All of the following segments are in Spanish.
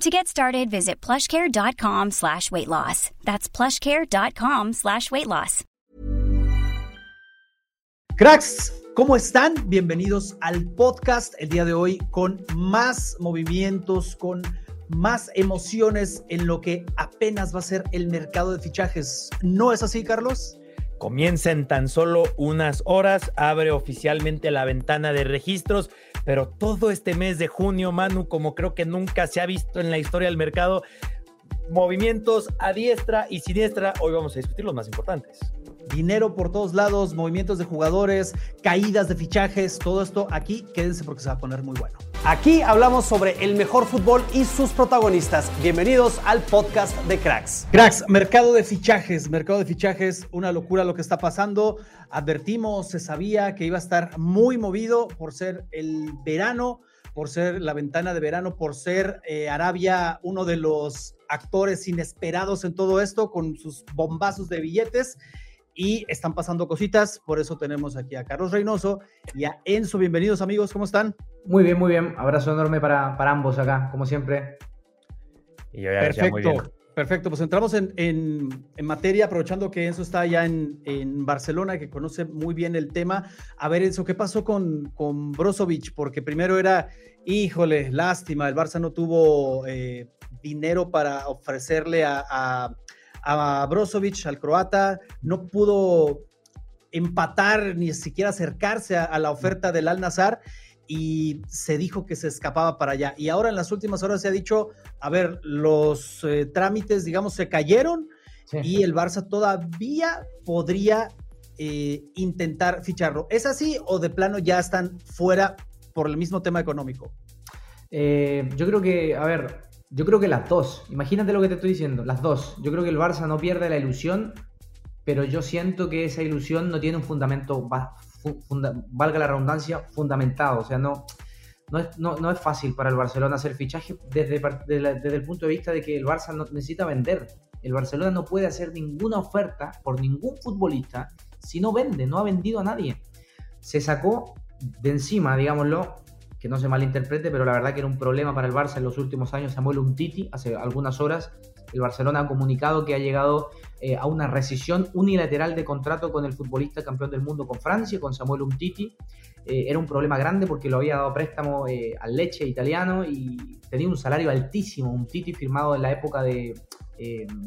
To get started, visit plushcare.com slash weight loss. That's plushcare.com slash weight loss. Cracks, ¿cómo están? Bienvenidos al podcast el día de hoy con más movimientos, con más emociones en lo que apenas va a ser el mercado de fichajes. ¿No es así, Carlos? Comienza en tan solo unas horas, abre oficialmente la ventana de registros, pero todo este mes de junio, Manu, como creo que nunca se ha visto en la historia del mercado, movimientos a diestra y siniestra, hoy vamos a discutir los más importantes dinero por todos lados, movimientos de jugadores, caídas de fichajes, todo esto aquí, quédense porque se va a poner muy bueno. Aquí hablamos sobre el mejor fútbol y sus protagonistas. Bienvenidos al podcast de Cracks. Cracks, mercado de fichajes, mercado de fichajes, una locura lo que está pasando. Advertimos, se sabía que iba a estar muy movido por ser el verano, por ser la ventana de verano, por ser eh, Arabia uno de los actores inesperados en todo esto, con sus bombazos de billetes y están pasando cositas, por eso tenemos aquí a Carlos Reynoso y a Enzo. Bienvenidos amigos, ¿cómo están? Muy bien, muy bien. Abrazo enorme para, para ambos acá, como siempre. Y yo ya perfecto, muy bien. perfecto. Pues entramos en, en, en, materia, aprovechando que Enzo está allá en, en, Barcelona, que conoce muy bien el tema. A ver, Enzo, ¿qué pasó con, con Brozovic? Porque primero era, híjole, lástima, el Barça no tuvo eh, dinero para ofrecerle a a Brozovic, al croata, no pudo empatar ni siquiera acercarse a, la oferta del Al Nazar y se dijo que se escapaba para allá. Y ahora en las últimas horas se ha dicho, a ver, los eh, trámites, digamos, se cayeron y el Barça todavía podría eh, intentar ficharlo. ¿Es así o de plano ya están fuera por el mismo tema económico? Eh, yo creo que, a ver, yo creo que las dos. Imagínate lo que te estoy diciendo, las dos. Yo creo que el Barça no pierde la ilusión, pero yo siento que esa ilusión no tiene un fundamento, valga la redundancia, fundamentado. O sea, no, no, es, fácil para el Barcelona hacer fichaje desde, desde, el punto de vista de que el Barça no, necesita vender. El Barcelona no puede hacer ninguna oferta por ningún futbolista si no vende, no ha vendido a nadie. Se sacó de encima, digámoslo, que no se malinterprete, pero la verdad que era un problema para el Barça en los últimos años. Samuel Umtiti, hace algunas horas, el Barcelona ha comunicado que ha llegado eh, a una rescisión unilateral de contrato con el futbolista campeón del mundo con Francia, con Samuel Umtiti. Eh, era un problema grande porque lo había dado préstamo eh, al Leche italiano y tenía un salario altísimo. Umtiti firmado en la época de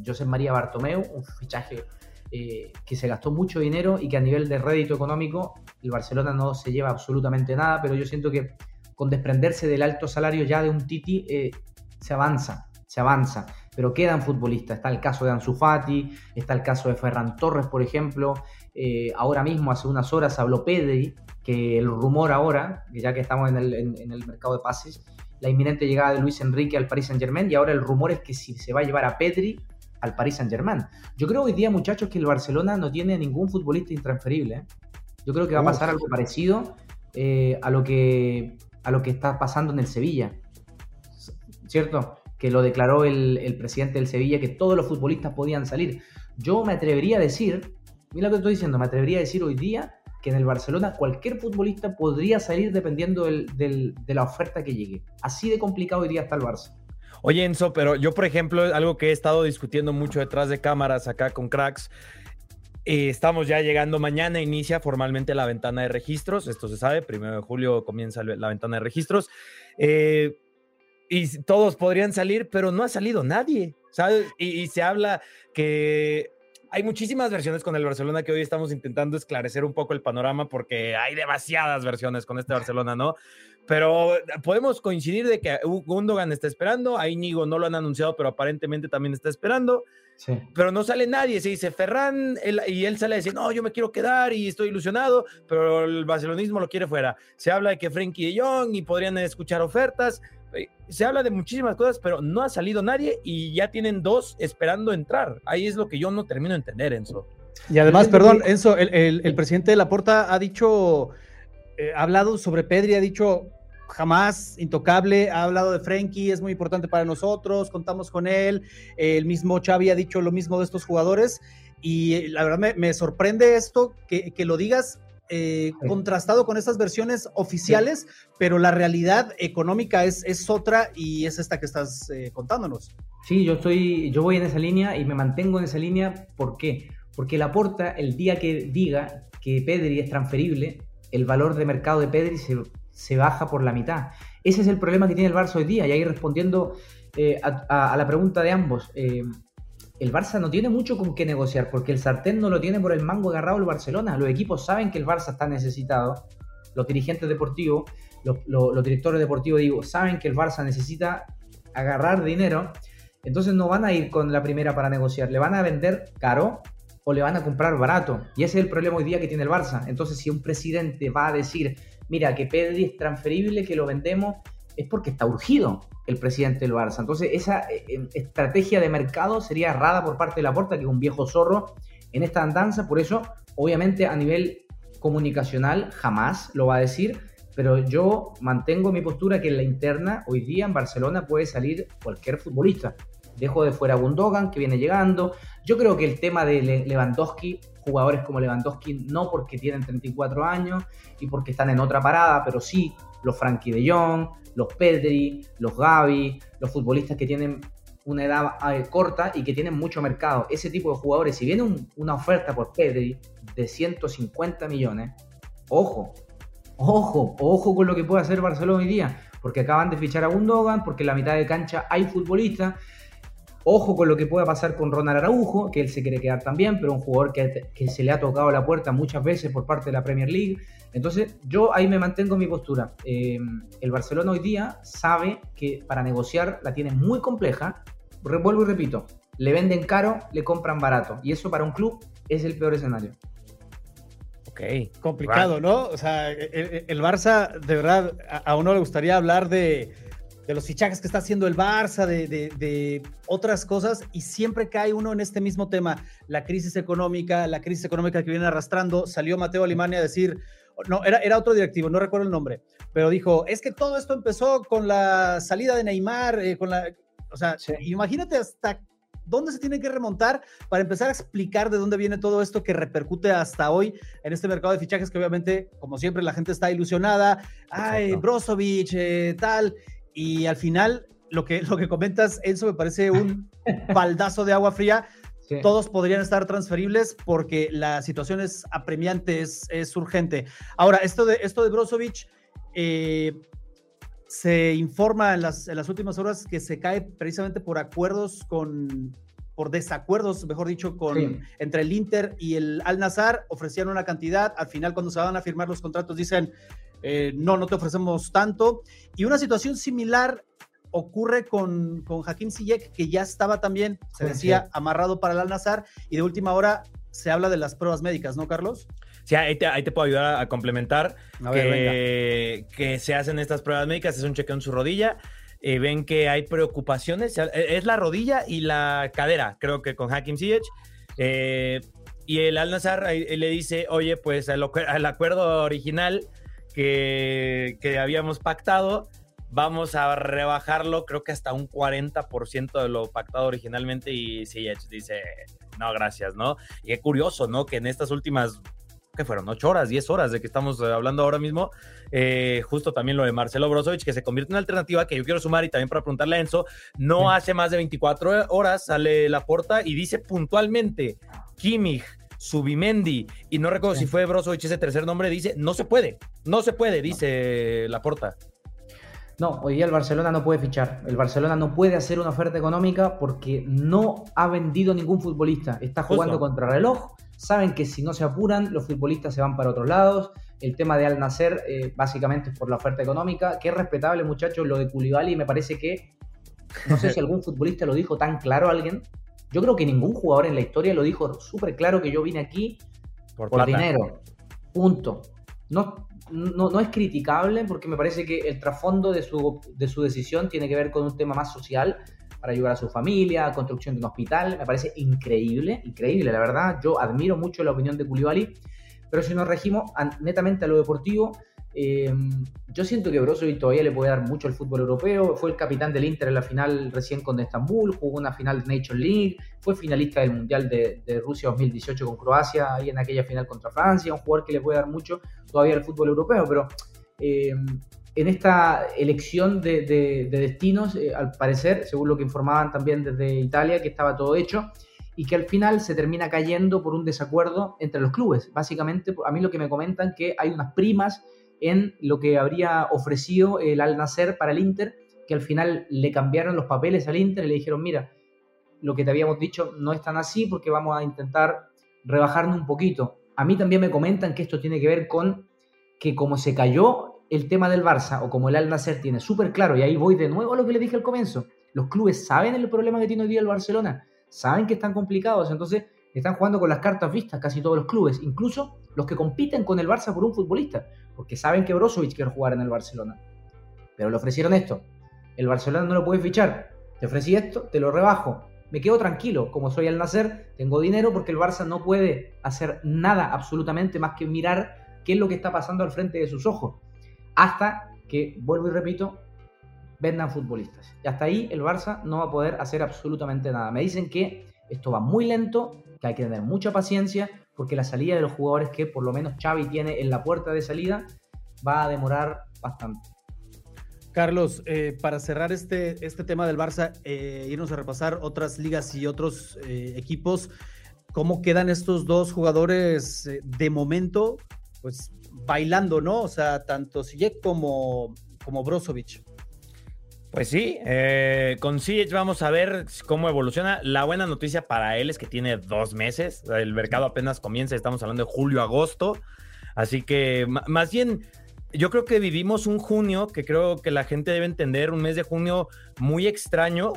José María Bartomeu, un fichaje que se gastó mucho dinero y que a nivel de rédito económico el Barcelona no se lleva absolutamente nada, pero yo siento que con desprenderse del alto salario ya de un Titi, eh, se avanza, se avanza. Pero quedan futbolistas. Está el caso de Ansu Fati, está el caso de Ferran Torres, por ejemplo. Eh, ahora mismo, hace unas horas, habló Pedri, que el rumor ahora, ya que estamos en el, mercado de pases, la inminente llegada de Luis Enrique al Paris Saint Germain, y ahora el rumor es que si se va a llevar a Pedri al Paris Saint Germain. Yo creo hoy día, muchachos, que el Barcelona no tiene ningún futbolista intransferible. ¿eh? Yo creo que va a pasar algo parecido a lo que a lo que está pasando en el Sevilla. ¿Cierto? Que lo declaró el, presidente del Sevilla, que todos los futbolistas podían salir. Yo me atrevería a decir, mira lo que estoy diciendo, me atrevería a decir hoy día que en el Barcelona cualquier futbolista podría salir dependiendo de la oferta que llegue. Así de complicado hoy día está el Barça. Oye, Enzo, pero yo, por ejemplo, algo que he estado discutiendo mucho detrás de cámaras acá con cracks, eh, estamos ya llegando mañana, inicia formalmente la ventana de registros, esto se sabe, primero de julio comienza la ventana de registros. Eh, y todos podrían salir, pero no ha salido nadie, ¿sabes? Y, se habla que hay muchísimas versiones con el Barcelona que hoy estamos intentando esclarecer un poco el panorama porque hay demasiadas versiones con este Barcelona, ¿no? Pero podemos coincidir de que Gundogan está esperando, a Íñigo no lo han anunciado, pero aparentemente también está esperando. Sí. Pero no sale nadie, se dice Ferran y él sale a decir, no, yo me quiero quedar y estoy ilusionado, pero el barcelonismo lo quiere fuera. Se habla de que Frenkie de Jong y podrían escuchar ofertas, eh, se habla de muchísimas cosas, pero no ha salido nadie y ya tienen dos esperando entrar. Ahí es lo que yo no termino de entender, Enzo. Y además, perdón, Enzo, el, presidente de la Porta ha dicho, eh, ha hablado sobre Pedri, ha dicho jamás intocable, ha hablado de Frenkie, es muy importante para nosotros, contamos con él, el mismo Xavi ha dicho lo mismo de estos jugadores y la verdad me, sorprende esto, que, que, lo digas eh, contrastado con estas versiones oficiales, pero la realidad económica es, es otra y es esta que estás eh, contándonos. Sí, yo estoy, yo voy en esa línea y me mantengo en esa línea. ¿Por qué? Porque la porta, el día que diga que Pedri es transferible, el valor de mercado de Pedri se, baja por la mitad. Ese es el problema que tiene el Barça hoy día. Y ahí respondiendo eh, a, la pregunta de ambos, el Barça no tiene mucho con qué negociar, porque el sartén no lo tiene por el mango agarrado el Barcelona. Los equipos saben que el Barça está necesitado, los dirigentes deportivos, los, directores deportivos, digo, saben que el Barça necesita agarrar dinero, entonces no van a ir con la primera para negociar, le van a vender caro o le van a comprar barato. Y ese es el problema hoy día que tiene el Barça. Entonces, si un presidente va a decir, mira, que Pedri es transferible, que lo vendemos, es porque está urgido el presidente del Barça. Entonces, esa eh, eh, estrategia de mercado sería errada por parte de la Porta, que es un viejo zorro en esta andanza. Por eso, obviamente, a nivel comunicacional, jamás lo va a decir. Pero yo mantengo mi postura que en la interna, hoy día en Barcelona puede salir cualquier futbolista. Dejo de fuera a Gundogan, que viene llegando. Yo creo que el tema de Lewandowski, jugadores como Lewandowski, no porque tienen 34 años y porque están en otra parada, pero sí los Frankie de Jong, los Pedri, los Gavi, los futbolistas que tienen una edad eh, corta y que tienen mucho mercado. Ese tipo de jugadores, si viene una oferta por Pedri de 150 millones, ojo, ojo, ojo con lo que puede hacer Barcelona hoy día, porque acaban de fichar a Gundogan, porque en la mitad de cancha hay futbolistas. Ojo con lo que pueda pasar con Ronald Araujo, que él se quiere quedar también, pero un jugador que, que se le ha tocado la puerta muchas veces por parte de la Premier League. Entonces, yo ahí me mantengo en mi postura. Eh, el Barcelona hoy día sabe que para negociar la tiene muy compleja. Vuelvo y repito, le venden caro, le compran barato. Y eso para un club es el peor escenario. Ok. Complicado, ¿no? O sea, el, Barça, de verdad, a, uno le gustaría hablar de, los fichajes que está haciendo el Barça, de, de, otras cosas, y siempre cae uno en este mismo tema, la crisis económica, la crisis económica que viene arrastrando. Salió Mateo Alemania a decir, no, era, era otro directivo, no recuerdo el nombre, pero dijo, es que todo esto empezó con la salida de Neymar, eh, con la, o sea, imagínate hasta dónde se tiene que remontar para empezar a explicar de dónde viene todo esto que repercute hasta hoy en este mercado de fichajes que obviamente, como siempre, la gente está ilusionada, ay, Brozovic, eh, tal, y al final lo que, lo que comentas, Enzo, me parece un baldazo de agua fría. Todos podrían estar transferibles porque la situación es apremiante, es, urgente. Ahora, esto de, esto de Brozovic, eh, se informa en las, en las, últimas horas que se cae precisamente por acuerdos con, por desacuerdos, mejor dicho, con, entre el Inter y el Al Nazar, ofrecían una cantidad, al final cuando se van a firmar los contratos dicen, eh, no, no te ofrecemos tanto, y una situación similar ocurre con, con Hakim Ziyech, que ya estaba también, se decía, amarrado para el Al-Nazar, y de última hora se habla de las pruebas médicas, ¿no, Carlos? Sí, ahí te, puedo ayudar a, complementar que, que, se hacen estas pruebas médicas, es un chequeo en su rodilla, eh, ven que hay preocupaciones, e, es la rodilla y la cadera, creo que con Hakim Ziyech, eh, y el Al-Nazar le dice, oye, pues el, acuerdo original que, que habíamos pactado, vamos a rebajarlo creo que hasta un 40% de lo pactado originalmente y sí, dice, no, gracias, ¿no? Y es curioso, ¿no? Que en estas últimas, que fueron? ¿8 horas, 10 horas de que estamos eh, hablando ahora mismo? Eh, justo también lo de Marcelo Brozovic, que se convierte en alternativa que yo quiero sumar y también para preguntarle a Enzo, no hace más de 24 horas sale la porta y dice puntualmente, Kimmich, Subimendi, y no recuerdo si fue Brozovic ese tercer nombre, dice, no se puede, no se puede, dice la porta. No, hoy día el Barcelona no puede fichar. El Barcelona no puede hacer una oferta económica porque no ha vendido ningún futbolista. Está jugando contra reloj. Saben que si no se apuran, los futbolistas se van para otros lados. El tema de Al Nacer, eh, básicamente es por la oferta económica, que es respetable, muchachos, lo de Koulibaly. Me parece que, no sé si algún futbolista lo dijo tan claro a alguien. Yo creo que ningún jugador en la historia lo dijo súper claro que yo vine aquí por, por dinero. Punto. No, no, es criticable porque me parece que el trasfondo de su, de su decisión tiene que ver con un tema más social para ayudar a su familia, construcción de un hospital. Me parece increíble, increíble, la verdad. Yo admiro mucho la opinión de Koulibaly, pero si nos regimos netamente a lo deportivo, eh, yo siento que Brozovic todavía le puede dar mucho al fútbol europeo. Fue el capitán del Inter en la final recién con Estambul, jugó una final de Nation League, fue finalista del Mundial de, Rusia 2018 con Croacia, ahí en aquella final contra Francia. Un jugador que le puede dar mucho todavía al fútbol europeo, pero eh, en esta elección de, destinos, eh, al parecer, según lo que informaban también desde Italia, que estaba todo hecho y que al final se termina cayendo por un desacuerdo entre los clubes. Básicamente, a mí lo que me comentan que hay unas primas en lo que habría ofrecido el Al Nacer para el Inter, que al final le cambiaron los papeles al Inter y le dijeron, mira, lo que te habíamos dicho no es tan así porque vamos a intentar rebajarnos un poquito. A mí también me comentan que esto tiene que ver con que como se cayó el tema del Barça o como el Al Nacer tiene súper claro, y ahí voy de nuevo a lo que le dije al comienzo, los clubes saben el problema que tiene hoy día el Barcelona, saben que están complicados, entonces están jugando con las cartas vistas casi todos los clubes, incluso los que compiten con el Barça por un futbolista, porque saben que Brozovic quiere jugar en el Barcelona. Pero le ofrecieron esto. El Barcelona no lo puede fichar. Te ofrecí esto, te lo rebajo. Me quedo tranquilo, como soy al nacer, tengo dinero porque el Barça no puede hacer nada absolutamente más que mirar qué es lo que está pasando al frente de sus ojos. Hasta que, vuelvo y repito, vendan futbolistas. Y hasta ahí el Barça no va a poder hacer absolutamente nada. Me dicen que esto va muy lento, que hay que tener mucha paciencia, porque la salida de los jugadores que por lo menos Xavi tiene en la puerta de salida va a demorar bastante. Carlos, eh, para cerrar este, este tema del Barça, eh, irnos a repasar otras ligas y otros eh, equipos, ¿cómo quedan estos dos jugadores de momento? Pues bailando, ¿no? O sea, tanto Sijek como, como Brozovic. Pues sí, eh, con Siege vamos a ver cómo evoluciona. La buena noticia para él es que tiene dos meses. El mercado apenas comienza, estamos hablando de julio, agosto. Así que más bien, yo creo que vivimos un junio que creo que la gente debe entender, un mes de junio muy extraño,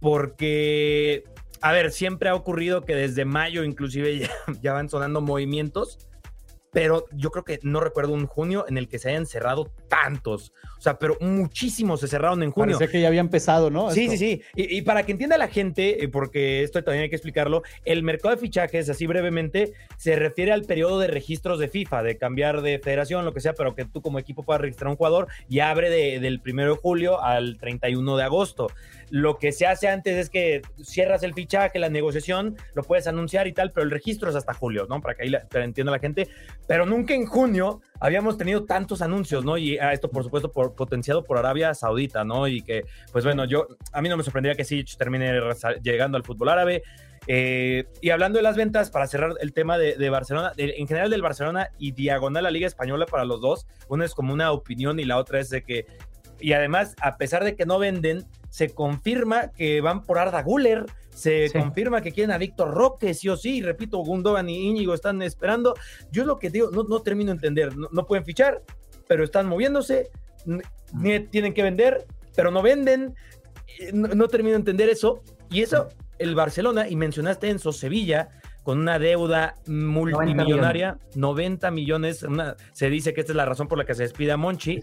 porque, a ver, siempre ha ocurrido que desde mayo inclusive ya, ya van sonando movimientos pero yo creo que no recuerdo un junio en el que se hayan cerrado tantos. O sea, pero muchísimos se cerraron en junio. Parece que ya había empezado, ¿no? Sí, sí, sí. Y, para que entienda la gente, eh, porque esto también hay que explicarlo, el mercado de fichajes, así brevemente, se refiere al periodo de registros de FIFA, de cambiar de federación, lo que sea, pero que tú como equipo puedas registrar un jugador y abre del primero de julio al 31 de agosto. Lo que se hace antes es que cierras el fichaje, la negociación, lo puedes anunciar y tal, pero el registro es hasta julio, ¿no? Para que ahí la, entienda la gente. Pero nunca en junio habíamos tenido tantos anuncios, ¿no? Y esto, por supuesto, por, potenciado por Arabia Saudita, ¿no? Y que, pues bueno, yo, a mí no me sorprendería que Sitch termine llegando al fútbol árabe. Eh, y hablando de las ventas, para cerrar el tema de, Barcelona, en general del Barcelona y diagonal la Liga Española para los dos, una es como una opinión y la otra es de que y además, a pesar de que no venden, se confirma que van por Arda Guller, se confirma que quieren a Víctor Roque, sí o sí, y repito, Gundogan y Íñigo están esperando. Yo lo que digo, no, no termino de entender, no, pueden fichar, pero están moviéndose, tienen que vender, pero no venden, no, termino de entender eso, y eso, el Barcelona, y mencionaste Enzo Sevilla, con una deuda multimillonaria, 90 millones, se dice que esta es la razón por la que se despide a Monchi.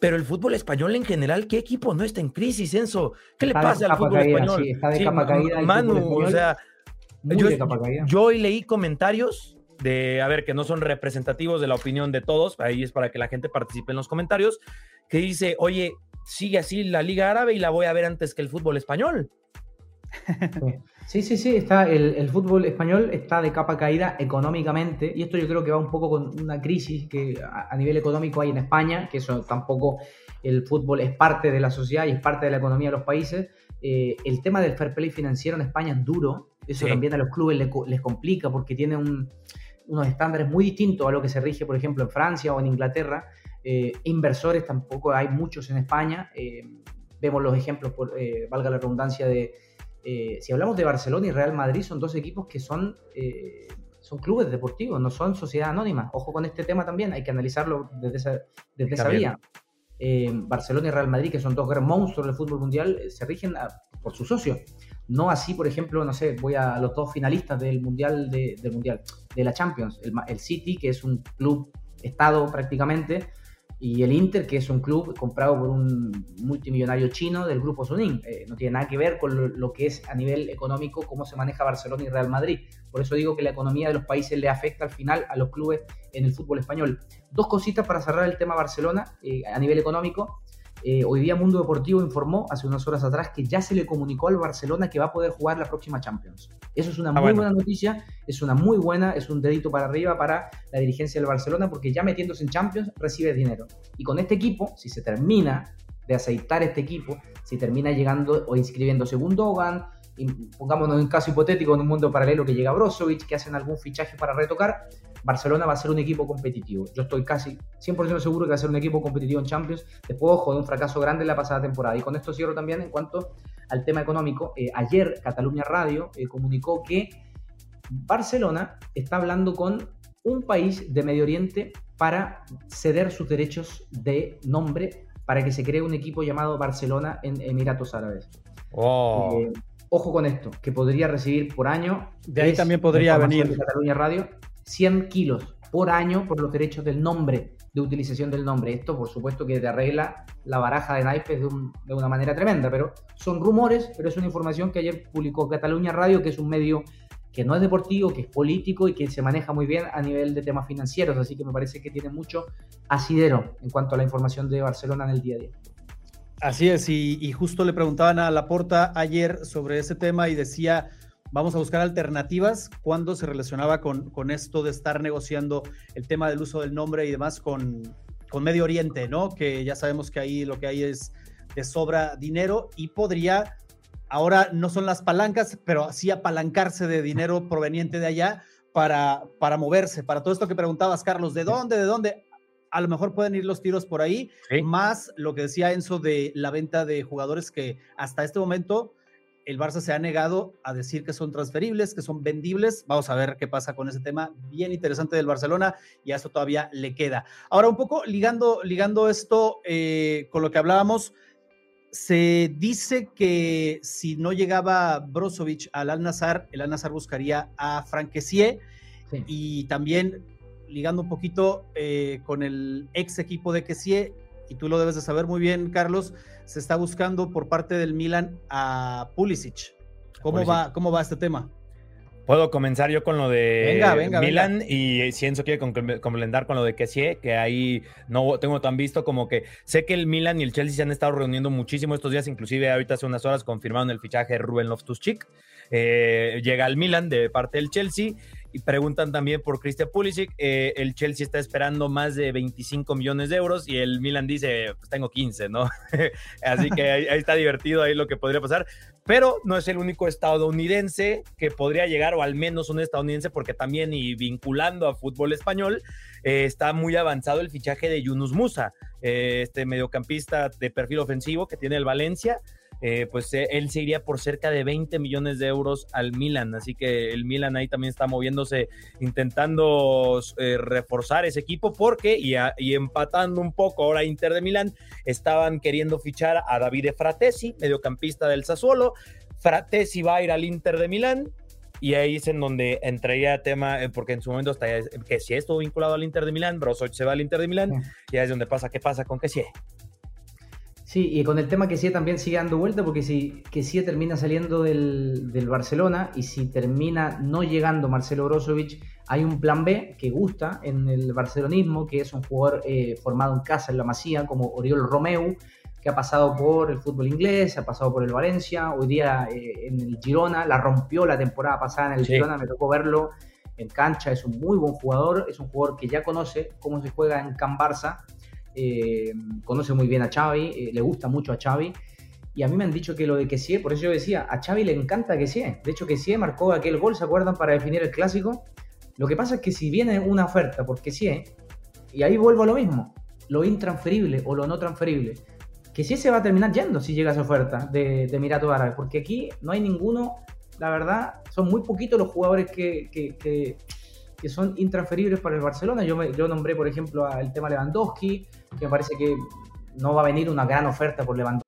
Pero el fútbol español en general, ¿qué equipo no está en crisis, Enzo? ¿Qué le pasa al fútbol español? Sí, está de capa caída. Manu, o sea, yo, hoy leí comentarios de, a ver, que no son representativos de la opinión de todos, ahí es para que la gente participe en los comentarios, que dice, oye, sigue así la Liga Árabe y la voy a ver antes que el fútbol español. Sí, sí, sí, está el, fútbol español está de capa caída económicamente y esto yo creo que va un poco con una crisis que a, nivel económico hay en España, que eso tampoco el fútbol es parte de la sociedad y es parte de la economía de los países. Eh, el tema del fair play financiero en España es duro, eso también a los clubes les, complica porque tiene unos estándares muy distintos a lo que se rige, por ejemplo, en Francia o en Inglaterra. Eh, inversores tampoco hay muchos en España. Eh, vemos los ejemplos, por, valga la redundancia, de... si hablamos de Barcelona y Real Madrid, son dos equipos que son son clubes deportivos, no son sociedades anónimas. Ojo con este tema también, hay que analizarlo desde esa, desde esa vía. Eh, Barcelona y Real Madrid, que son dos grandes monstruos del fútbol mundial, eh, se rigen por sus socios. No así, por ejemplo, no sé, voy a los dos finalistas del Mundial, de, del mundial, de la Champions. El, el City, que es un club estado prácticamente, y el Inter, que es un club comprado por un multimillonario chino del grupo Suning. Eh, no tiene nada que ver con lo, que es a nivel económico, cómo se maneja Barcelona y Real Madrid. Por eso digo que la economía de los países le afecta al final a los clubes en el fútbol español. Dos cositas para cerrar el tema Barcelona eh, a nivel económico. Eh, hoy día Mundo Deportivo informó hace unas horas atrás que ya se le comunicó al Barcelona que va a poder jugar la próxima Champions. Eso es una ah, muy buena noticia, es una muy buena, es un dedito para arriba para la dirigencia del Barcelona porque ya metiéndose en Champions recibe dinero. Y con este equipo, si se termina de aceitar este equipo, si termina llegando o inscribiendo segundo Gundogan, pongámonos en un caso hipotético en un mundo paralelo que llega Brozovic, que hacen algún fichaje para retocar, Barcelona va a ser un equipo competitivo. Yo estoy casi 100% seguro que va a ser un equipo competitivo en Champions, después ojo de un fracaso grande en la pasada temporada. Y con esto cierro también en cuanto al tema económico. Eh, ayer Cataluña Radio eh, comunicó que Barcelona está hablando con un país de Medio Oriente para ceder sus derechos de nombre para que se cree un equipo llamado Barcelona en Emiratos Árabes. Oh. Eh, ojo con esto, que podría recibir por año. De ahí también podría venir. Cataluña Radio 100 kilos por año por los derechos del nombre, de utilización del nombre. Esto, por supuesto, que te arregla la baraja de naipes de, de, una manera tremenda, pero son rumores, pero es una información que ayer publicó Cataluña Radio, que es un medio que no es deportivo, que es político y que se maneja muy bien a nivel de temas financieros, así que me parece que tiene mucho asidero en cuanto a la información de Barcelona en el día a día. Así es, y, justo le preguntaban a Laporta ayer sobre ese tema y decía, vamos a buscar alternativas cuando se relacionaba con, con esto de estar negociando el tema del uso del nombre y demás con, con Medio Oriente, ¿no? Que ya sabemos que ahí lo que hay es de sobra dinero y podría, ahora no son las palancas, pero sí apalancarse de dinero proveniente de allá para, para moverse, para todo esto que preguntabas, Carlos, ¿de dónde, de dónde? A lo mejor pueden ir los tiros por ahí, más lo que decía Enzo de la venta de jugadores que hasta este momento el Barça se ha negado a decir que son transferibles, que son vendibles. Vamos a ver qué pasa con ese tema bien interesante del Barcelona y a eso todavía le queda. Ahora, un poco ligando, ligando esto eh, con lo que hablábamos, se dice que si no llegaba Brozovic al Al-Nazar, el Al-Nazar buscaría a Franquesier y también ligando un poquito eh, con el ex equipo de Kessie, y tú lo debes de saber muy bien, Carlos, se está buscando por parte del Milan a Pulisic. ¿Cómo, Va, cómo va este tema? Puedo comenzar yo con lo de Milan y Cienzo quiere complementar con lo de Kessie, que ahí no tengo tan visto como que sé que el Milan y el Chelsea se han estado reuniendo muchísimo estos días, inclusive ahorita hace unas horas confirmaron el fichaje de Ruben Loftus-Cheek. Eh, llega al Milan de parte del Chelsea y preguntan también por Christian Pulisic. Eh, el Chelsea está esperando más de 25 millones de euros y el Milan dice, pues tengo 15, ¿no? Así que ahí, está divertido ahí lo que podría pasar. Pero no es el único estadounidense que podría llegar, o al menos un estadounidense, porque también y vinculando a fútbol español, eh, está muy avanzado el fichaje de Yunus Musa, eh, este mediocampista de perfil ofensivo que tiene el Valencia. Eh, pues eh, él se iría por cerca de 20 millones de euros al Milan. Así que el Milan ahí también está moviéndose, intentando eh, reforzar ese equipo, porque y, y, empatando un poco ahora Inter de Milán, estaban queriendo fichar a Davide Fratesi, mediocampista del Sassuolo. Fratesi va a ir al Inter de Milán. Y ahí es en donde entraría tema, porque en su momento está que si estuvo vinculado al Inter de Milán, Brozovic se va al Inter de Milán, y ahí es donde pasa, ¿qué pasa con que sí? Y con el tema que sí también sigue dando vuelta, porque si que sí termina saliendo del, Barcelona y si termina no llegando Marcelo Brozovic, hay un plan B que gusta en el barcelonismo, que es un jugador eh, formado en casa en la Masía, como Oriol Romeu, que ha pasado por el fútbol inglés, ha pasado por el Valencia, hoy día eh, en el Girona, la rompió la temporada pasada en el Girona, me tocó verlo en cancha, es un muy buen jugador, es un jugador que ya conoce cómo se juega en Can Barça eh, conoce muy bien a Xavi, eh, le gusta mucho a Xavi. Y a mí me han dicho que lo de Kessie, por eso yo decía, a Xavi le encanta Kessie. De hecho, Kessie marcó aquel gol, ¿se acuerdan? Para definir el clásico. Lo que pasa es que si viene una oferta por Kessie, y ahí vuelvo a lo mismo, lo intransferible o lo no transferible. Que si se va a terminar yendo si llega esa oferta de, de Emiratos Árabes, porque aquí no hay ninguno, la verdad, son muy poquitos los jugadores que, que, son intransferibles para el Barcelona. Yo, yo nombré, por ejemplo, al tema Lewandowski, que me parece que no va a venir una gran oferta por Lewandowski.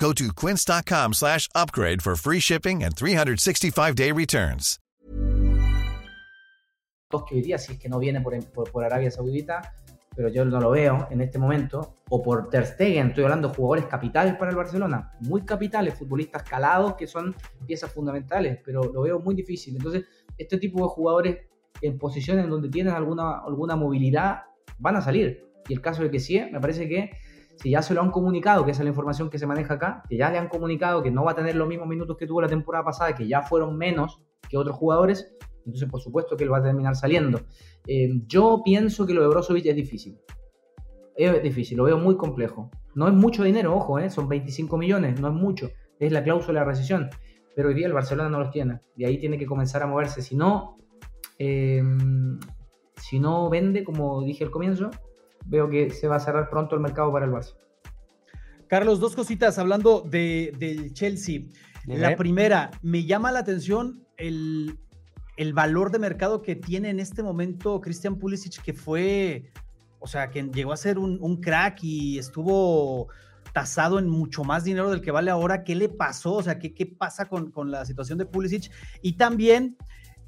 Go to quince.com slash upgrade for free shipping and 365-day returns. Que hoy día, si es que no viene por, por, por, Arabia Saudita, pero yo no lo veo en este momento, o por Ter Stegen, estoy hablando de jugadores capitales para el Barcelona, muy capitales, futbolistas calados que son piezas fundamentales, pero lo veo muy difícil. Entonces, este tipo de jugadores en posiciones donde tienen alguna, alguna movilidad van a salir. Y el caso de que sí, me parece que si ya se lo han comunicado, que esa es la información que se maneja acá, que ya le han comunicado que no va a tener los mismos minutos que tuvo la temporada pasada, que ya fueron menos que otros jugadores, entonces por supuesto que él va a terminar saliendo. Eh, yo pienso que lo de Brozovic es difícil. Es difícil, lo veo muy complejo. No es mucho dinero, ojo, eh, son 25 millones, no es mucho. Es la cláusula de rescisión. Pero hoy día el Barcelona no los tiene. Y ahí tiene que comenzar a moverse. Si no, eh, si no vende, como dije al comienzo, veo que se va a cerrar pronto el mercado para el Barça. Carlos, dos cositas hablando de, del Chelsea. La primera, me llama la atención el, valor de mercado que tiene en este momento Christian Pulisic, que fue, o sea, que llegó a ser un, crack y estuvo tasado en mucho más dinero del que vale ahora. ¿Qué le pasó? O sea, ¿qué, qué pasa con, con la situación de Pulisic? Y también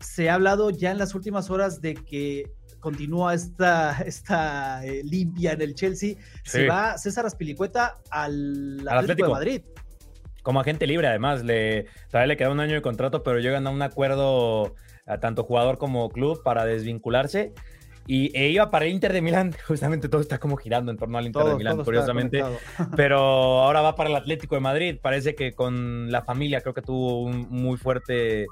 se ha hablado ya en las últimas horas de que continúa esta, esta eh, limpia en el Chelsea. Se va César Aspilicueta al, Atlético, de Madrid. Como agente libre, además, le, todavía le queda un año de contrato, pero llegan a un acuerdo a tanto jugador como club para desvincularse. Y e iba para el Inter de Milán, justamente todo está como girando en torno al Inter de Milán, curiosamente. Pero ahora va para el Atlético de Madrid. Parece que con la familia creo que tuvo un muy fuerte,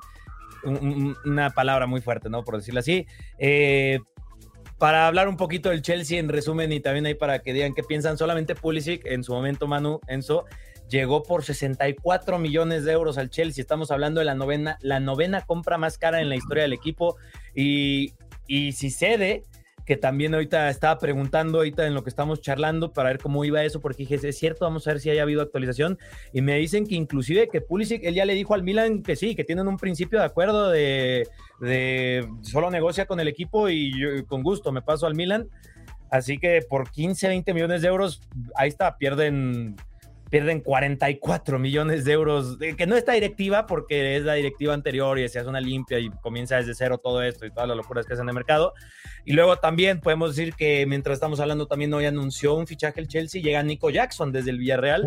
una palabra muy fuerte, ¿no? Por decirlo así. Eh, para hablar un poquito del Chelsea en resumen y también ahí para que digan qué piensan, solamente Pulisic en su momento, Manu, Enzo, llegó por 64 millones de euros al Chelsea. Estamos hablando de la novena, la novena compra más cara en la historia del equipo y, y si cede, que también ahorita estaba preguntando ahorita en lo que estamos charlando para ver cómo iba eso, porque dije, es cierto, vamos a ver si haya habido actualización. Y me dicen que inclusive que Pulisic, él ya le dijo al Milan que sí, que tienen un principio de acuerdo de, solo negocia con el equipo y con gusto me paso al Milan. Así que por 15, 20 millones de euros, ahí está, pierden pierden 44 millones de euros, que no está directiva porque es la directiva anterior y se una limpia y comienza desde cero todo esto y todas las locuras que hacen en el mercado. Y luego también podemos decir que mientras estamos hablando también hoy anunció un fichaje el Chelsea, llega Nico Jackson desde el Villarreal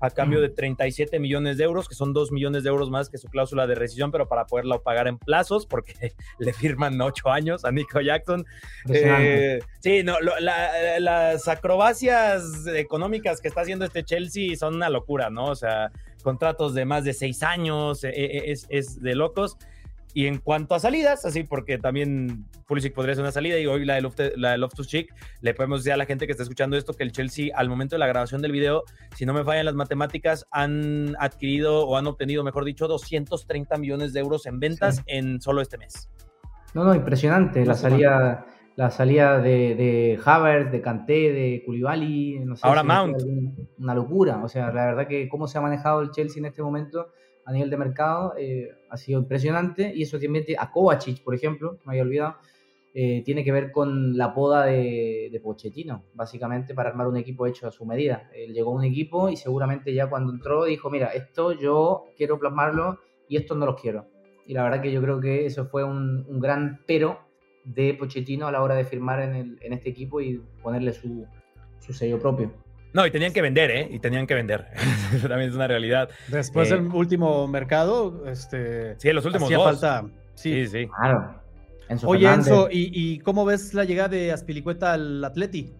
a cambio de 37 millones de euros, que son 2 millones de euros más que su cláusula de rescisión, pero para poderlo pagar en plazos, porque le firman 8 años a Nico Jackson. Eh, sí, no, las acrobacias económicas que está haciendo este Chelsea son una locura, ¿no? O sea, contratos de más de 6 años, eh, eh, es, es de locos. Y en cuanto a salidas, así porque también Pulisic podría ser una salida y hoy la de, Loftus, Cheek, le podemos decir a la gente que está escuchando esto que el Chelsea al momento de la grabación del video, si no me fallan las matemáticas, han adquirido o han obtenido, mejor dicho, 230 millones de euros en ventas en solo este mes. No, no, impresionante la salida la salida de, de Havertz, de Kanté, de Koulibaly, no sé Ahora Mount. Una locura, o sea, la verdad que cómo se ha manejado el Chelsea en este momento a nivel de mercado eh, ha sido impresionante y eso también a Kovacic, por ejemplo, me había olvidado, eh, tiene que ver con la poda de, de, Pochettino, básicamente para armar un equipo hecho a su medida. Él llegó a un equipo y seguramente ya cuando entró dijo, mira, esto yo quiero plasmarlo y esto no los quiero. Y la verdad que yo creo que eso fue un, gran pero de Pochettino a la hora de firmar en, el, este equipo y ponerle su, su sello propio. No, y tenían que vender, ¿eh? Y tenían que vender. Eso también es una realidad. Después del eh, último mercado, este. Sí, en los últimos dos. falta. Sí, sí. Claro. Oye, Enzo, ¿y, ¿y, cómo ves la llegada de Aspilicueta al Atleti?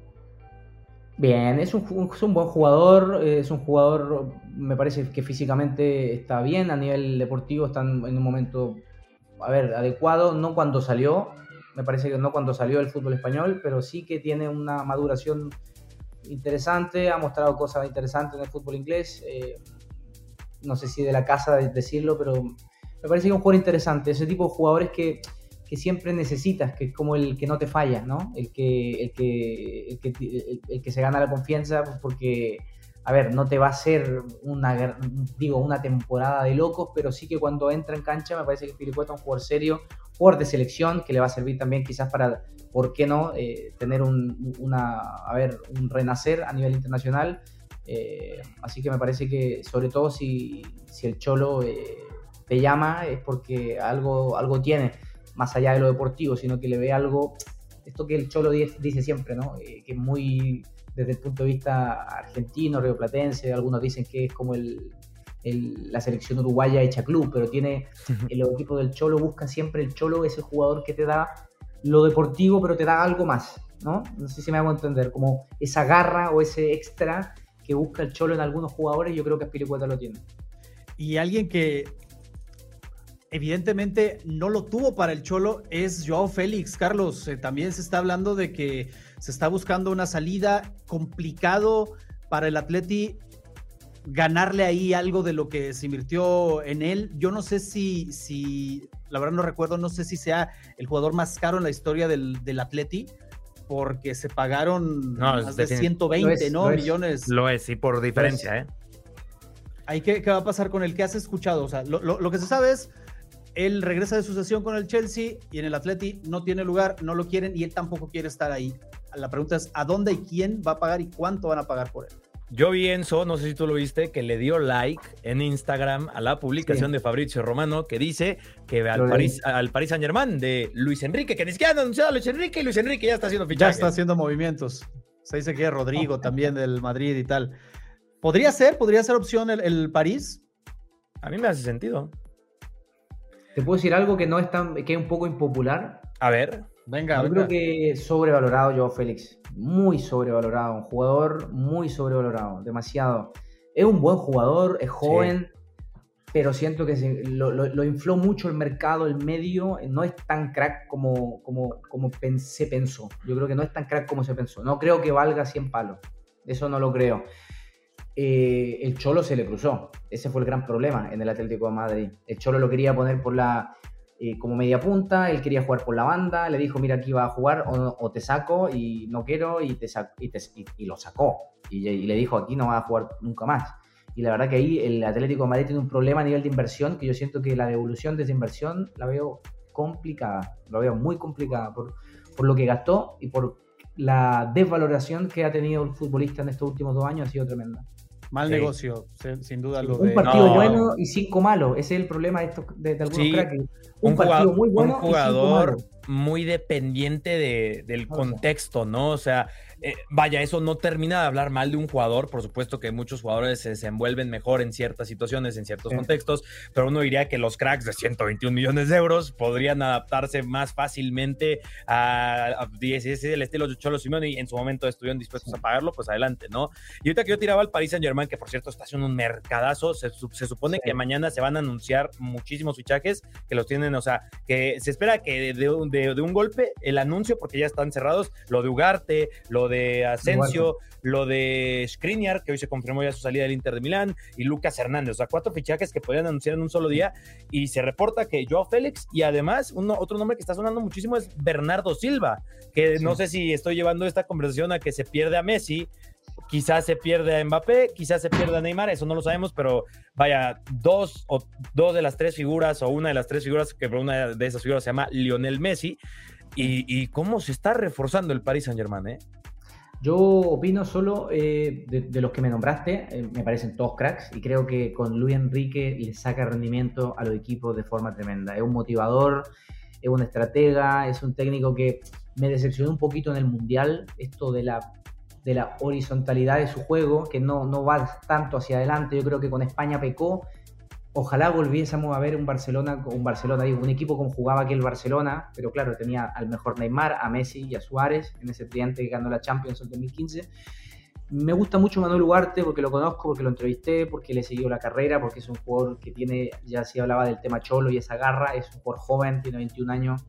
Bien, es un, es un, buen jugador, es un jugador, me parece que físicamente está bien, a nivel deportivo está en un momento, a ver, adecuado, no cuando salió, me parece que no cuando salió el fútbol español, pero sí que tiene una maduración interesante, ha mostrado cosas interesantes en el fútbol inglés. Eh, no sé si de la casa de decirlo, pero me parece que es un jugador interesante. Ese tipo de jugadores que, que siempre necesitas, que es como el que no te falla, ¿no? El que, el que, el que, el que se gana la confianza porque a ver, no te va a ser una, digo, una temporada de locos, pero sí que cuando entra en cancha me parece que Piricueta es un jugador serio, jugador de selección, que le va a servir también quizás para, ¿por qué no?, eh, tener un, una, a ver, un renacer a nivel internacional. Eh, así que me parece que, sobre todo si, si el Cholo eh, te llama, es porque algo, algo tiene, más allá de lo deportivo, sino que le ve algo, esto que el Cholo dice siempre, ¿no? que es muy desde el punto de vista argentino, rioplatense, algunos dicen que es como el, la selección uruguaya hecha club, pero tiene el equipo del Cholo, busca siempre el Cholo, ese jugador que te da lo deportivo, pero te da algo más, ¿no? No sé si me hago entender, como esa garra o ese extra que busca el Cholo en algunos jugadores, yo creo que Aspiricueta lo tiene. Y alguien que evidentemente no lo tuvo para el Cholo es Joao Félix, Carlos. Eh, también se está hablando de que se está buscando una salida complicado para el Atleti ganarle ahí algo de lo que se invirtió en él. Yo no sé si, si la verdad no recuerdo, no sé si sea el jugador más caro en la historia del, del Atleti, porque se pagaron más de 120 ¿no? millones. Lo es, y por diferencia, ¿eh? Ahí, ¿qué, ¿qué, va a pasar con el que has escuchado? O sea, lo, lo que se sabe es él regresa de su sesión con el Chelsea y en el Atleti no tiene lugar, no lo quieren y él tampoco quiere estar ahí. La pregunta es, ¿a dónde y quién va a pagar y cuánto van a pagar por él? Yo vi Enzo, no sé si tú lo viste, que le dio like en Instagram a la publicación de Fabrizio Romano que dice que al París, al Paris Saint Germain de Luis Enrique, que ni siquiera han anunciado a Luis Enrique y Luis Enrique ya está haciendo fichajes. Ya está haciendo movimientos. Se dice que es Rodrigo también del Madrid y tal. ¿Podría ser? ¿Podría ser opción el, el París? A mí me hace sentido. ¿Te puedo decir algo que no es tan, que es un poco impopular? A ver, venga. Yo creo que sobrevalorado Joao Félix. Muy sobrevalorado. Un jugador muy sobrevalorado. Demasiado. Es un buen jugador, es joven, pero siento que lo, infló mucho el mercado, el medio. No es tan crack como, como, como se pensó. Yo creo que no es tan crack como se pensó. No creo que valga 100 palos. Eso no lo creo. Eh, el Cholo se le cruzó. Ese fue el gran problema en el Atlético de Madrid. El Cholo lo quería poner por la eh, como media punta, él quería jugar por la banda, le dijo, mira, aquí va a jugar o, te saco y no quiero y, te, y, lo sacó. Y, le dijo, aquí no va a jugar nunca más. Y la verdad que ahí el Atlético de Madrid tiene un problema a nivel de inversión, que yo siento que la devolución de esa inversión la veo complicada, la veo muy complicada por, por lo que gastó y por la desvaloración que ha tenido el futbolista en estos últimos dos años ha sido tremenda. Mal negocio, sin duda. Lo un partido bueno y cinco malos. Ese es el problema de, estos, de, algunos Un, partido muy bueno. Un jugador, muy dependiente de, del contexto, ¿no? O sea, eh, vaya, eso no termina de hablar mal de un jugador. Por supuesto que muchos jugadores se desenvuelven mejor en ciertas situaciones, en ciertos contextos, pero uno diría que los cracks de 121 millones de euros podrían adaptarse más fácilmente a, si es el estilo de Cholo Simón y en su momento estuvieron dispuestos a pagarlo, pues adelante, ¿no? Y ahorita que yo tiraba al Paris Saint Germain, que por cierto está haciendo un mercadazo, se, supone que mañana se van a anunciar muchísimos fichajes que los tienen, o sea, que se espera que de, un golpe el anuncio, porque ya están cerrados, lo de Ugarte, lo de Asensio, lo de Skriniar, que hoy se confirmó ya su salida del Inter de Milán, y Lucas Hernández, o sea, cuatro fichajes que podrían anunciar en un solo día, y se reporta que Joao Félix, y además uno, otro nombre que está sonando muchísimo es Bernardo Silva, que no sé si estoy llevando esta conversación a que se pierde a Messi, quizás se pierde a Mbappé, quizás se pierda a Neymar, eso no lo sabemos, pero vaya, dos o dos de las tres figuras o una de las tres figuras, que una de esas figuras se llama Lionel Messi, y, cómo se está reforzando el Paris Saint Germain, ¿eh? Yo opino solo eh, de, los que me nombraste, eh, me parecen todos cracks y creo que con Luis Enrique le saca rendimiento a los equipos de forma tremenda. Es un motivador, es un estratega, es un técnico que me decepcionó un poquito en el Mundial, esto de la, de la horizontalidad de su juego, que no, no va tanto hacia adelante. Yo creo que con España pecó Ojalá volviésemos a ver un Barcelona, un Barcelona, digo, un equipo como jugaba aquí el Barcelona, pero claro, tenía al mejor Neymar, a Messi y a Suárez en ese triante que ganó la Champions en 2015. Me gusta mucho Manuel Ugarte porque lo conozco, porque lo entrevisté, porque le siguió la carrera, porque es un jugador que tiene, ya se hablaba del tema Cholo y esa garra, es un jugador joven, tiene 21 años,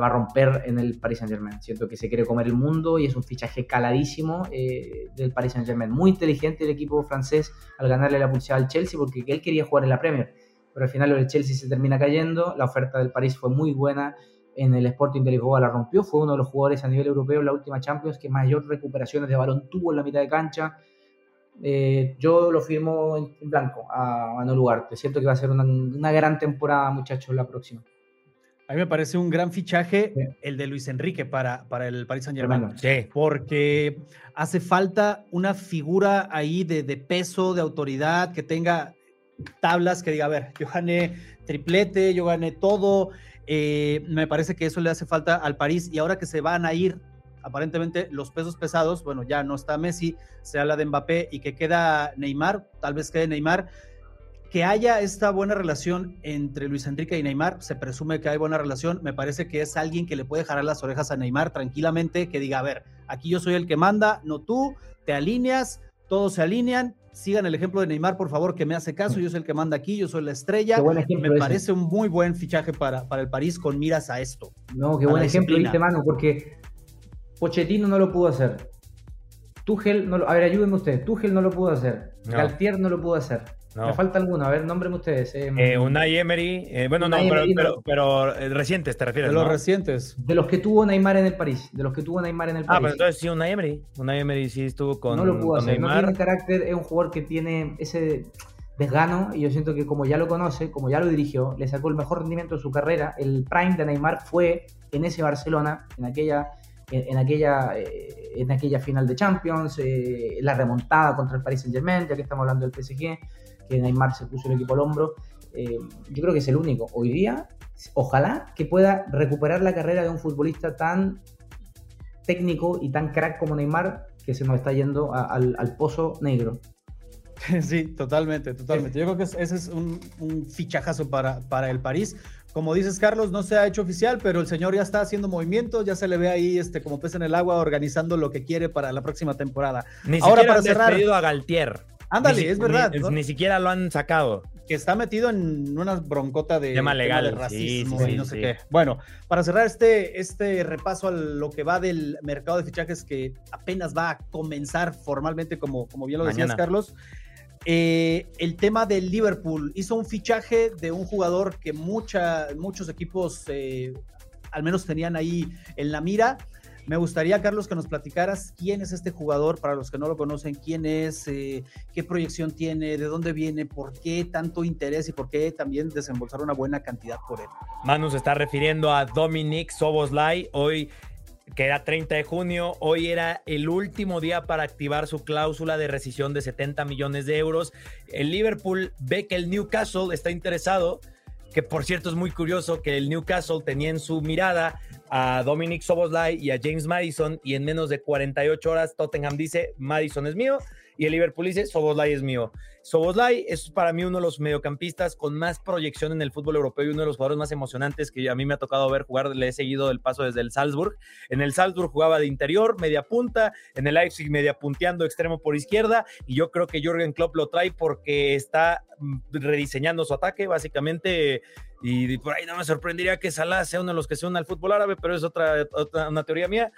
va a romper en el Paris Saint Germain. Siento que se quiere comer el mundo y es un fichaje caladísimo eh, del Paris Saint Germain. Muy inteligente el equipo francés al ganarle la pulsada al Chelsea porque él quería jugar en la Premier. Pero al final el Chelsea se termina cayendo. La oferta del París fue muy buena. En el Sporting de Lisboa la rompió. Fue uno de los jugadores a nivel europeo en la última Champions que mayor recuperaciones de balón tuvo en la mitad de cancha. Eh, yo lo firmo en blanco a Manuel Ugarte. Siento que va a ser una gran temporada, muchachos, la próxima. A mí me parece un gran fichaje el de Luis Enrique para, para el Paris Saint Germain. Sí. Porque hace falta una figura ahí de, peso, de autoridad, que tenga tablas, que diga, a ver, yo gané triplete, yo gané todo. Eh, me parece que eso le hace falta al París. Y ahora que se van a ir aparentemente los pesos pesados, bueno, ya no está Messi, se habla de Mbappé y que queda Neymar, tal vez quede Neymar que haya esta buena relación entre Luis Enrique y Neymar, se presume que hay buena relación, me parece que es alguien que le puede jalar las orejas a Neymar tranquilamente, que diga, a ver, aquí yo soy el que manda, no tú, te alineas, todos se alinean, sigan el ejemplo de Neymar, por favor, que me hace caso, yo soy el que manda aquí, yo soy la estrella, me parece un muy buen fichaje para, para el París con miras a esto. No, qué buen ejemplo, viste, mano, porque Pochettino no lo pudo hacer. Tuchel, no lo, a ver, ayúdenme ustedes, Tuchel no lo pudo hacer, Galtier no lo pudo hacer. Me falta alguno, a ver, nómbrenme ustedes. Eh, eh Unai Emery, eh, bueno, no, pero, pero, eh, recientes te refieres. De los recientes. De los que tuvo Neymar en el París, de los que tuvo Neymar en el París. Ah, pero entonces sí, Unai Emery. Unai Emery sí estuvo con. No lo pudo hacer, no tiene carácter, es un jugador que tiene ese desgano y yo siento que como ya lo conoce, como ya lo dirigió, le sacó el mejor rendimiento de su carrera. El prime de Neymar fue en ese Barcelona, en aquella en, aquella, en aquella final de Champions, la remontada contra el Paris Saint Germain, ya que estamos hablando del PSG, que Neymar se puso el equipo al hombro. Eh, yo creo que es el único. Hoy día, ojalá que pueda recuperar la carrera de un futbolista tan técnico y tan crack como Neymar, que se nos está yendo al, pozo negro. Sí, totalmente, totalmente. Yo creo que ese es un, fichajazo para, para el París. Como dices, Carlos, no se ha hecho oficial, pero el señor ya está haciendo movimientos, ya se le ve ahí este, como pez en el agua, organizando lo que quiere para la próxima temporada. Ni Ahora, para cerrar, a Galtier. Ándale, es verdad. Ni, siquiera lo han sacado. Que está metido en una broncota de, tema legal, racismo y no sé qué. Bueno, para cerrar este, este repaso a lo que va del mercado de fichajes que apenas va a comenzar formalmente, como, como bien lo decías, Carlos. Eh, el tema del Liverpool hizo un fichaje de un jugador que mucha, muchos equipos eh, al menos tenían ahí en la mira me gustaría, Carlos, que nos platicaras quién es este jugador, para los que no lo conocen, quién es, eh, qué proyección tiene, de dónde viene, por qué tanto interés y por qué también desembolsar una buena cantidad por él. Manu se está refiriendo a Dominic Soboslai, hoy que era 30 de junio, hoy era el último día para activar su cláusula de rescisión de 70 millones de euros. El Liverpool ve que el Newcastle está interesado, que por cierto es muy curioso que el Newcastle tenía en su mirada a Dominic Soboslai y a James Madison y en menos de 48 horas Tottenham dice Madison es mío y el Liverpool dice Soboslai es mío. Soboslai es para mí uno de los mediocampistas con más proyección en el fútbol europeo y uno de los jugadores más emocionantes que a mí me ha tocado ver jugar. Le he seguido el paso desde el Salzburg. En el Salzburg jugaba de interior, media punta, en el Leipzig media punteando extremo por izquierda y yo creo que Jürgen Klopp lo trae porque está mm, rediseñando su ataque básicamente y por ahí no me sorprendería que Salah sea uno de los que se une al fútbol árabe, pero es otra, otra una teoría mía.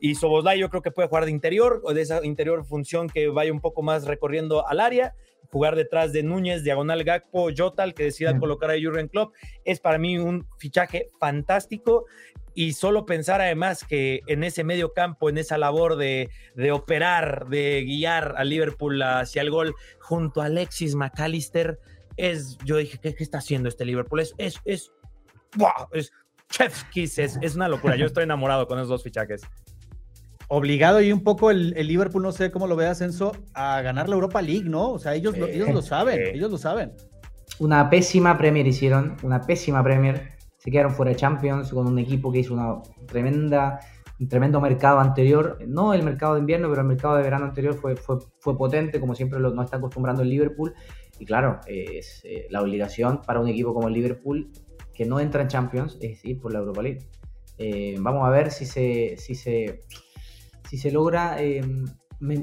Y Soboslai yo creo que puede jugar de interior o de esa interior función que vaya un poco más recorriendo al área, jugar detrás de Núñez, diagonal Gakpo, Jotal, que decida colocar a Jurgen Klopp. Es para mí un fichaje fantástico y solo pensar además que en ese medio campo, en esa labor de, de operar, de guiar a Liverpool hacia el gol junto a Alexis McAllister, es, yo dije, ¿qué, qué está haciendo este Liverpool? Es, es, es, wow, es chef kiss, es, es una locura. Yo estoy enamorado con esos dos fichajes obligado y un poco el, Liverpool, no sé cómo lo ve Ascenso, a ganar la Europa League, ¿no? O sea, ellos, lo, ellos lo saben, ellos lo saben. Una pésima Premier hicieron, una pésima Premier. Se quedaron fuera de Champions con un equipo que hizo una tremenda, un tremendo mercado anterior. No el mercado de invierno, pero el mercado de verano anterior fue, fue, fue potente, como siempre lo, nos está acostumbrando el Liverpool. Y claro, es eh, la obligación para un equipo como el Liverpool que no entra en Champions es ir por la Europa League. Eh, vamos a ver si se, si se si se logra, em,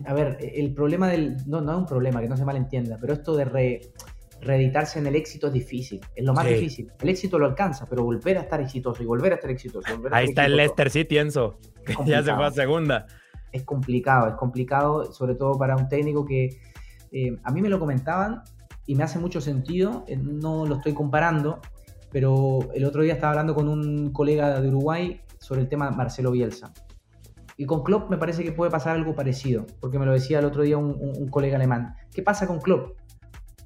a ver, el problema del, no, no es un problema, que no se malentienda, pero esto de reeditarse en el éxito es difícil, es lo más difícil. El éxito lo alcanza, pero volver a estar exitoso y volver a estar exitoso. Ahí está el Leicester City, Enzo, que ya se fue a segunda. Es complicado, es complicado, sobre todo para un técnico que em, a mí me lo comentaban y me hace mucho sentido, eh, no lo estoy comparando, pero el otro día estaba hablando con un colega de Uruguay sobre el tema Marcelo Bielsa. Y con Klopp me parece que puede pasar algo parecido, porque me lo decía el otro día un, colega alemán. ¿Qué pasa con Klopp?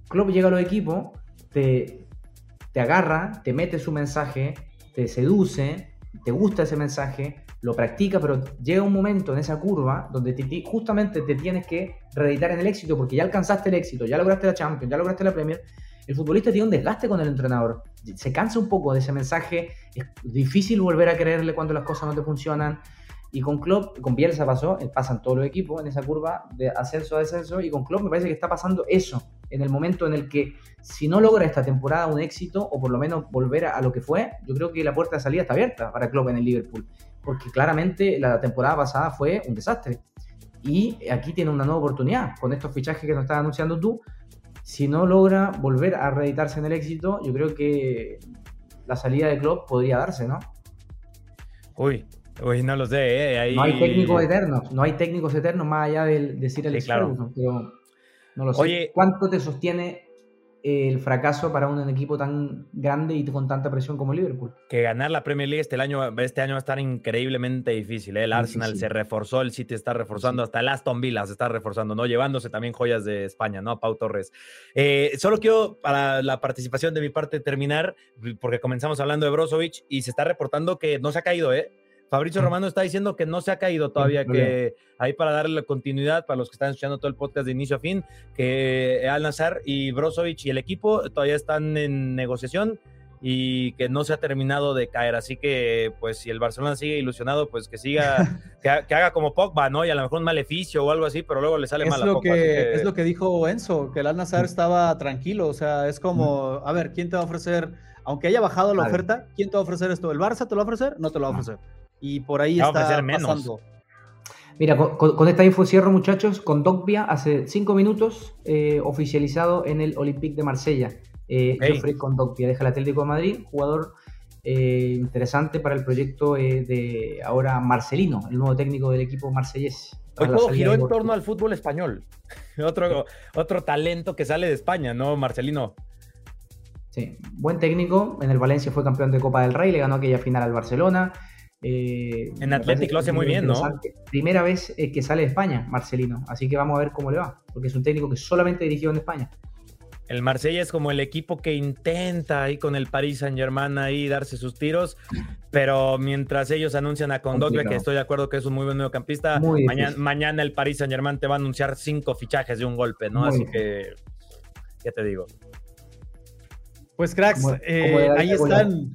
Klopp llega a los equipos, te, te agarra, te mete su mensaje, te seduce, te gusta ese mensaje, lo practica, pero llega un momento en esa curva donde justamente te tienes que reeditar en el éxito, porque ya alcanzaste el éxito, ya lograste la Champions, ya lograste la Premier. El futbolista tiene un desgaste con el entrenador, se cansa un poco de ese mensaje, es difícil volver a creerle cuando las cosas no te funcionan, y con Klopp, con Bielsa pasó, eh, pasan todos los equipos en esa curva de ascenso a descenso, y con Klopp me parece que está pasando eso, en el momento en el que si no logra esta temporada un éxito, o por lo menos volver a, lo que fue, yo creo que la puerta de salida está abierta para Klopp en el Liverpool, porque claramente la temporada pasada fue un desastre. Y aquí tiene una nueva oportunidad con estos fichajes que nos estás anunciando tú. Si no logra volver a reeditarse en el éxito, yo creo que la salida de Klopp podría darse, ¿no? Uy, Uy, no lo sé, ¿eh? No hay técnicos eternos, no hay técnicos eternos más allá de decir el sí, claro. pero no lo sé. ¿Cuánto te sostiene el fracaso para un equipo tan grande y con tanta presión como Liverpool. Que ganar la Premier League este año, este año va a estar increíblemente difícil. ¿eh? El Arsenal se reforzó, el City está reforzando, hasta el Aston Villa se está reforzando, ¿no? Llevándose también joyas de España, ¿no? Pau Torres. Eh, solo quiero, para la participación de mi parte, terminar, porque comenzamos hablando de Brozovic y se está reportando que no se ha caído, ¿eh? Fabricio Romano está diciendo que no se ha caído todavía, que ahí para darle la continuidad para los que están escuchando todo el podcast de inicio a fin, que Al Nazar y Brozovic y el equipo todavía están en negociación y que no se ha terminado de caer. Así que, pues, si el Barcelona sigue ilusionado, pues que siga, que, haga como Pogba, ¿no? Y a lo mejor un maleficio o algo así, pero luego le sale mal a lo que, Es lo que dijo Enzo, que el Al Nazar estaba tranquilo. O sea, es como, a ver, ¿quién te va a ofrecer? Aunque haya bajado la oferta, ¿quién te va a ofrecer esto? ¿El Barça te lo va a ofrecer? No te lo va a ofrecer y por ahí está pasando. Mira, con, esta info cierro, muchachos, con Dogbia hace cinco minutos eh, oficializado en el Olympique de Marsella. Eh, con Dogbia deja el Atlético de Madrid, jugador eh, interesante para el proyecto eh, de ahora Marcelino, el nuevo técnico del equipo marsellés. Hoy todo giró en torno al fútbol español. otro, otro talento que sale de España, ¿no, Marcelino? Sí, buen técnico. En el Valencia fue campeón de Copa del Rey, le ganó aquella final al Barcelona. Eh, en Atlético lo hace muy bien, ¿no? Primera vez eh, que sale de España, Marcelino. Así que vamos a ver cómo le va, porque es un técnico que solamente dirigió en España. El Marsella es como el equipo que intenta ahí con el Paris Saint Germain ahí darse sus tiros, pero mientras ellos anuncian a Condogbia, que estoy de acuerdo que es un muy buen mediocampista, mañana, mañana, el Paris Saint Germain te va a anunciar cinco fichajes de un golpe, ¿no? Así que, ¿qué te digo? Pues cracks, eh, ahí están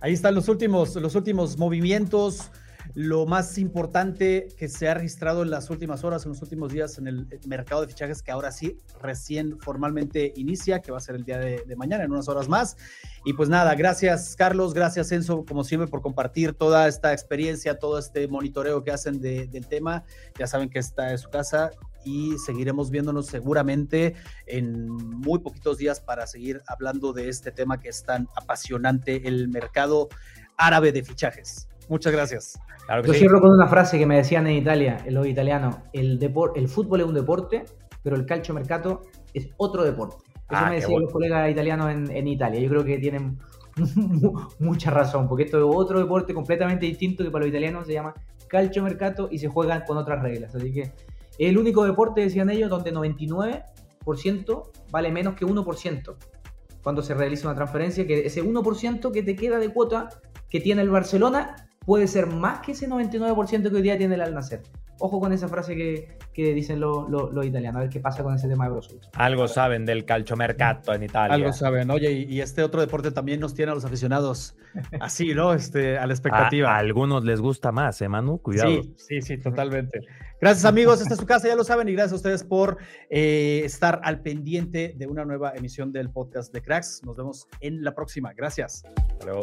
Ahí están los últimos, los últimos movimientos, lo más importante que se ha registrado en las últimas horas, en los últimos días en el mercado de fichajes, que ahora sí recién formalmente inicia, que va a ser el día de, mañana, en unas horas más. Y pues nada, gracias Carlos, gracias Enzo, como siempre, por compartir toda esta experiencia, todo este monitoreo que hacen del tema. Ya saben que está en su casa y seguiremos viéndonos seguramente en muy poquitos días para seguir hablando de este tema que es tan apasionante, el mercado árabe de fichajes. Muchas gracias. Yo cierro con una frase que me decían en Italia, en los italianos, el, el fútbol es un deporte, pero el calcio mercato es otro deporte. Eso ah, me decían los colegas italianos en, Italia. Yo creo que tienen mucha razón, porque esto es otro deporte completamente distinto que para los italianos se llama calcio mercato y se juegan con otras reglas. Así que es el único deporte, decían ellos, donde 99% vale menos que 1% cuando se realiza una transferencia, que ese 1% que te queda de cuota que tiene el Barcelona puede ser más que ese 99% que hoy día tiene el Al-Nacer. Ojo con esa frase que, dicen los italianos, a ver qué pasa con ese tema de Brozovic. Algo saben del calciomercato en Italia. Algo saben, oye, y, este otro deporte también nos tiene a los aficionados así, ¿no? Este, a la expectativa. A, algunos les gusta más, ¿eh, Manu? Cuidado. Sí, sí, sí, totalmente. Gracias, amigos. Esta es su casa, ya lo saben, y gracias a ustedes por eh, estar al pendiente de una nueva emisión del podcast de Cracks. Nos vemos en la próxima. Gracias. Hasta luego.